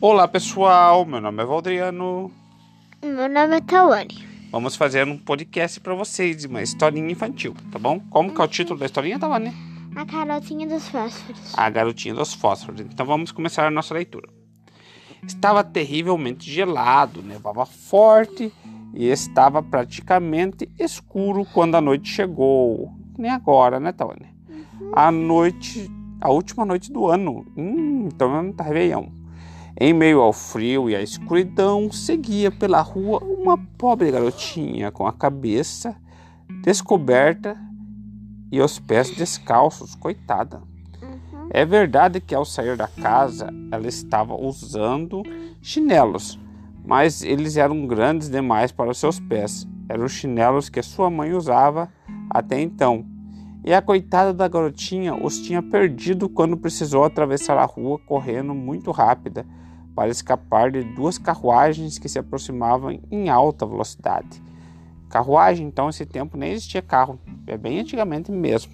Olá pessoal, meu nome é Valdriano. Meu nome é Tawane. Vamos fazer um podcast para vocês, uma historinha infantil, tá bom? Como que é o título da historinha, Tawane? A carotinha dos fósforos. A garotinha dos fósforos. Então vamos começar a nossa leitura. Estava terrivelmente gelado, nevava forte e estava praticamente escuro quando a noite chegou. Nem agora, né, Tawane? A noite, a última noite do ano. Hum, então tá Réveillon. Em meio ao frio e à escuridão, seguia pela rua uma pobre garotinha com a cabeça descoberta e os pés descalços, coitada. Uhum. É verdade que ao sair da casa ela estava usando chinelos, mas eles eram grandes demais para os seus pés. Eram os chinelos que sua mãe usava até então. E a coitada da garotinha os tinha perdido quando precisou atravessar a rua correndo muito rápida para escapar de duas carruagens que se aproximavam em alta velocidade. Carruagem, então, esse tempo nem existia carro, é bem antigamente mesmo.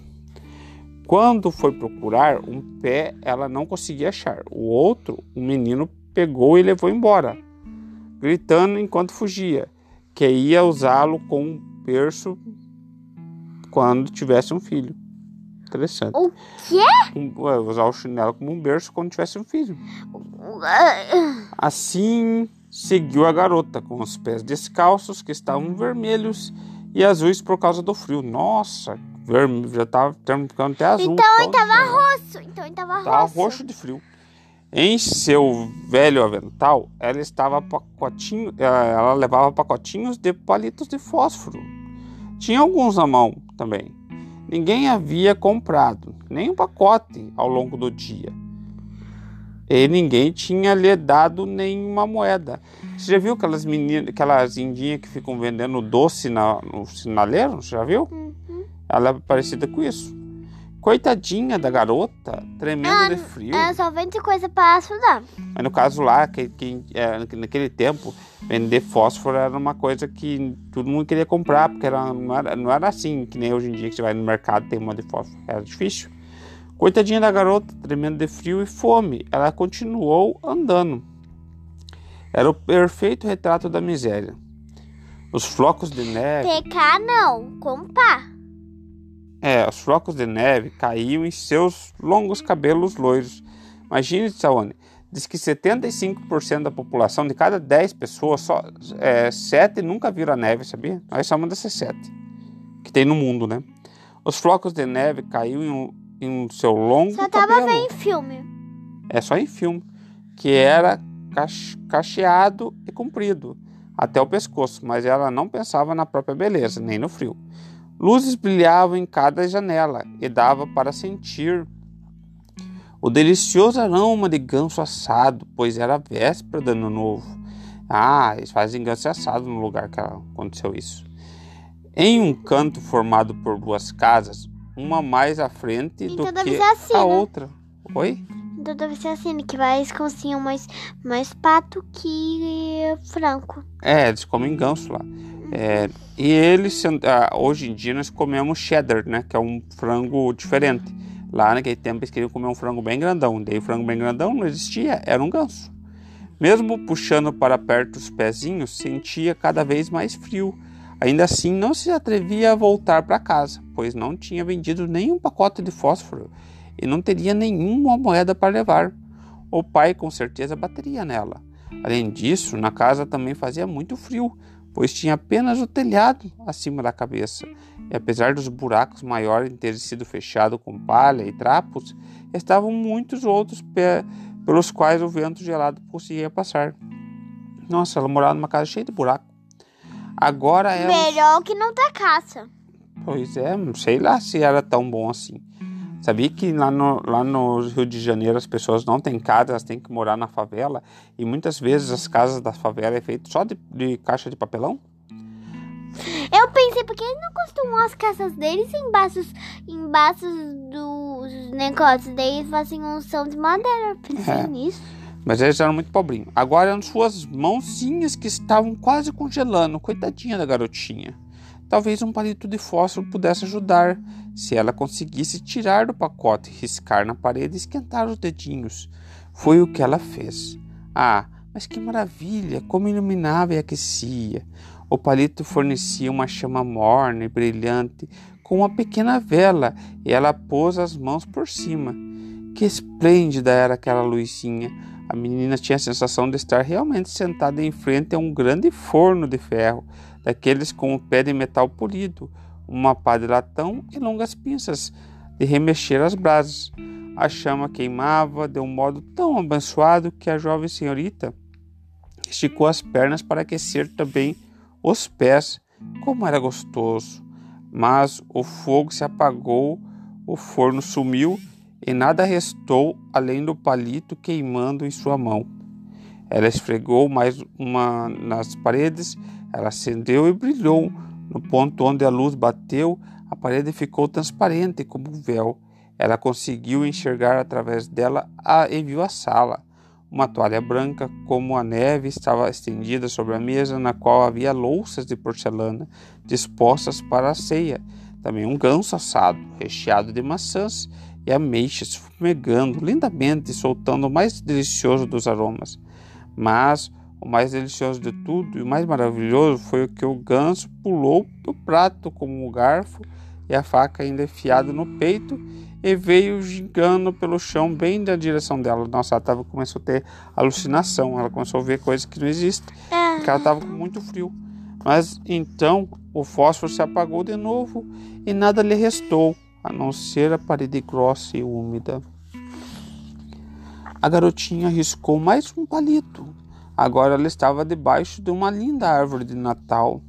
Quando foi procurar um pé, ela não conseguia achar. O outro, o um menino pegou e levou embora, gritando enquanto fugia, que ia usá-lo com um berço quando tivesse um filho. Interessante. O quê? Um, usar o chinelo como um berço quando tivesse um filho. Assim seguiu a garota, com os pés descalços que estavam vermelhos e azuis por causa do frio. Nossa, vermelho, já estava ficando até azul. Então ele estava roxo. Então ele estava roxo. Roxo de frio. Em seu velho avental, ela estava pacotinho, ela levava pacotinhos de palitos de fósforo. Tinha alguns na mão também. Ninguém havia comprado nem um pacote ao longo do dia. E ninguém tinha lhe dado nenhuma moeda. Você já viu aquelas meninas, aquelas indinhas que ficam vendendo doce na, no sinaleiro? Você já viu? Uhum. Ela é parecida com isso. Coitadinha da garota, tremendo Ah, de frio. Ela só vende coisa para estudar. Mas no caso lá, que, que, é, naquele tempo, vender fósforo era uma coisa que todo mundo queria comprar, porque era, não, era, não era assim que nem hoje em dia que você vai no mercado e tem uma de fósforo. Era difícil. Coitadinha da garota, tremendo de frio e fome, ela continuou andando. Era o perfeito retrato da miséria. Os flocos de neve. TK não, comprar. É, os flocos de neve caíam em seus longos cabelos loiros. Imagine, Saone, diz que 75% da população, de cada 10 pessoas, só é, 7 nunca viram a neve, sabia? Nós somos dessas 7 que tem no mundo, né? Os flocos de neve caíam em, em seu longo Só cabelo. tava vendo em filme. É só em filme. Que era cach- cacheado e comprido até o pescoço, mas ela não pensava na própria beleza, nem no frio. Luzes brilhavam em cada janela e dava para sentir o delicioso aroma de ganso assado, pois era véspera do ano novo. Ah, eles fazem ganso assado no lugar que aconteceu isso. Em um canto formado por duas casas, uma mais à frente Então do que assim, a né? outra. Oi? Então deve ser assim, que vai cozinham mais, mais pato que frango. É, eles comem ganso lá. É, e eles, ah, hoje em dia, nós comemos cheddar, né? Que é um frango diferente. Lá naquele tempo eles queriam comer um frango bem grandão. Daí o frango bem grandão não existia, era um ganso. Mesmo puxando para perto os pezinhos, sentia cada vez mais frio. Ainda assim, não se atrevia a voltar para casa, pois não tinha vendido nenhum pacote de fósforo e não teria nenhuma moeda para levar. O pai com certeza bateria nela. Além disso, na casa também fazia muito frio, pois tinha apenas o telhado acima da cabeça. E apesar dos buracos maiores terem sido fechados com palha e trapos, estavam muitos outros pe- pelos quais o vento gelado conseguia passar. Nossa, ela morava numa casa cheia de buraco. Agora ela. Melhor que não ter caça. Pois é, não sei lá se era tão bom assim. Sabia que lá no, lá no Rio de Janeiro as pessoas não têm casa, elas têm que morar na favela e muitas vezes as casas da favela é feito só de, de caixa de papelão? Eu pensei, porque eles não costumam as casas deles embaixo, embaixo dos negócios deles fazem um som de madeira. Eu Pensei É. nisso. Mas eles eram muito pobrinhos. Agora eram suas mãozinhas que estavam quase congelando. Coitadinha da garotinha. Talvez um palito de fósforo pudesse ajudar, se ela conseguisse tirar do pacote, riscar na parede e esquentar os dedinhos. Foi o que ela fez. Ah, mas que maravilha! Como iluminava e aquecia! O palito fornecia uma chama morna e brilhante com uma pequena vela e ela pôs as mãos por cima. Que esplêndida era aquela luzinha! A menina tinha a sensação de estar realmente sentada em frente a um grande forno de ferro, daqueles com o pé de metal polido, uma pá de latão e longas pinças de remexer as brasas. A chama queimava de um modo tão abençoado que a jovem senhorita esticou as pernas para aquecer também os pés. Como era gostoso! Mas o fogo se apagou, o forno sumiu e nada restou além do palito queimando em sua mão. Ela esfregou mais uma nas paredes, ela acendeu e brilhou. No ponto onde a luz bateu, a parede ficou transparente como um véu. Ela conseguiu enxergar através dela a, e viu a sala. Uma toalha branca como a neve estava estendida sobre a mesa, na qual havia louças de porcelana dispostas para a ceia. Também um ganso assado, recheado de maçãs e ameixas, fumegando lindamente, soltando o mais delicioso dos aromas. Mas o mais delicioso de tudo e o mais maravilhoso foi o que o ganso pulou do prato como um garfo e a faca ainda enfiada no peito e veio gingando pelo chão bem na direção dela. Nossa, ela tava, começou a ter alucinação, ela começou a ver coisas que não existem, porque ela estava com muito frio. Mas então o fósforo se apagou de novo e nada lhe restou a não ser a parede grossa e úmida. A garotinha riscou mais um palito. Agora ela estava debaixo de uma linda árvore de Natal,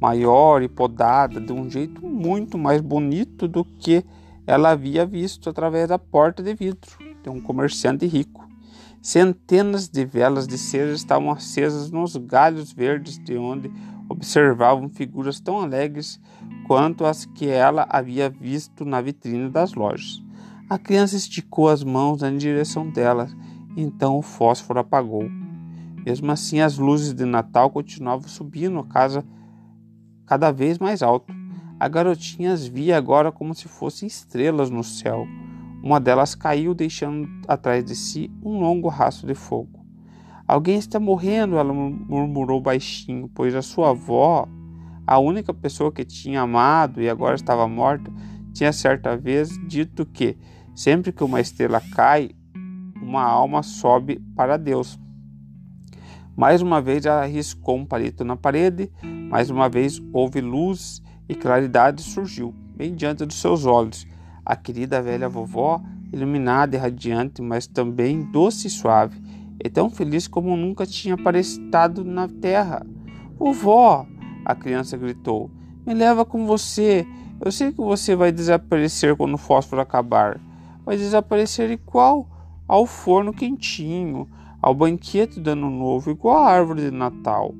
maior e podada de um jeito muito mais bonito do que ela havia visto através da porta de vidro de um comerciante rico. Centenas de velas de cera estavam acesas nos galhos verdes de onde observavam figuras tão alegres quanto as que ela havia visto na vitrine das lojas. A criança esticou as mãos em direção dela, então o fósforo apagou. Mesmo assim, as luzes de Natal continuavam subindo a casa cada vez mais alto. A garotinha as via agora como se fossem estrelas no céu. Uma delas caiu, deixando atrás de si um longo rastro de fogo. Alguém está morrendo, ela murmurou baixinho, pois a sua avó a única pessoa que tinha amado e agora estava morta, tinha certa vez dito que sempre que uma estrela cai, uma alma sobe para Deus. Mais uma vez ela riscou um palito na parede, mais uma vez houve luz e claridade surgiu, bem diante dos seus olhos. A querida velha vovó, iluminada e radiante, mas também doce e suave, e tão feliz como nunca tinha aparecido na terra. Vovó, a criança gritou. Me leva com você. Eu sei que você vai desaparecer quando o fósforo acabar. Vai desaparecer igual ao forno quentinho, ao banquete do ano novo, igual à árvore de Natal.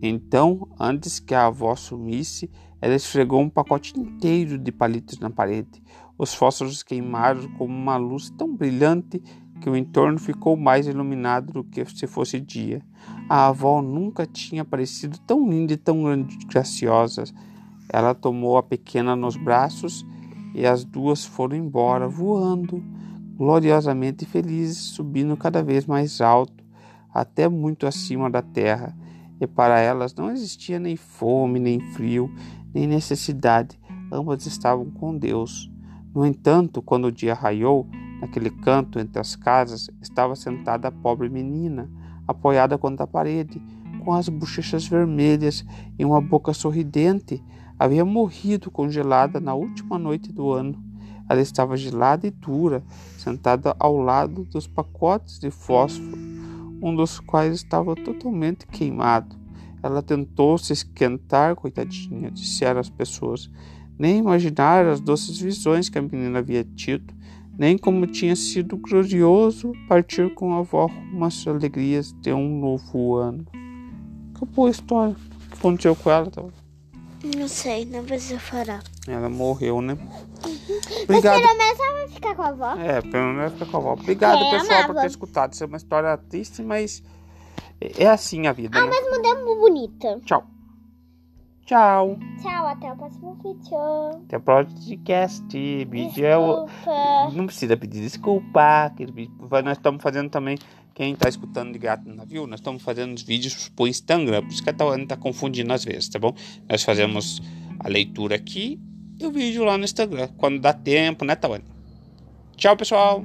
Então, antes que a avó sumisse, ela esfregou um pacote inteiro de palitos na parede. Os fósforos queimaram como uma luz tão brilhante que o entorno ficou mais iluminado do que se fosse dia. A avó nunca tinha parecido tão linda e tão graciosa. Ela tomou a pequena nos braços e as duas foram embora, voando, gloriosamente felizes, subindo cada vez mais alto, até muito acima da terra. E para elas não existia nem fome, nem frio, nem necessidade. Ambas estavam com Deus. No entanto, quando o dia raiou, Naquele canto entre as casas estava sentada a pobre menina, apoiada contra a parede, com as bochechas vermelhas e uma boca sorridente. Havia morrido congelada na última noite do ano. Ela estava gelada e dura, sentada ao lado dos pacotes de fósforo, um dos quais estava totalmente queimado. Ela tentou se esquentar, coitadinha, disseram as pessoas. Nem imaginar as doces visões que a menina havia tido nem como tinha sido glorioso partir com a avó rumo às alegrias de um novo ano. Acabou a história. O que aconteceu com ela? Tá? Não sei, não precisa falar. Ela morreu, né? Uhum. Obrigado. Mas pelo menos ela vai ficar com a avó. É, pelo menos vai ficar com a avó. Obrigado, é, pessoal, amava. por ter escutado. Isso é uma história triste, mas é assim a vida. Ao né? mesmo tempo bonita. Tchau. Tchau. Tchau, até o próximo vídeo. Até o podcast. Vídeo é. Não precisa pedir desculpa. Nós estamos fazendo também. Quem tá escutando de gato no navio, nós estamos fazendo os vídeos pro Instagram. Por isso que a Tawane tá confundindo às vezes, tá bom? Nós fazemos a leitura aqui e o vídeo lá no Instagram. Quando dá tempo, né, Tawane? Tchau, pessoal.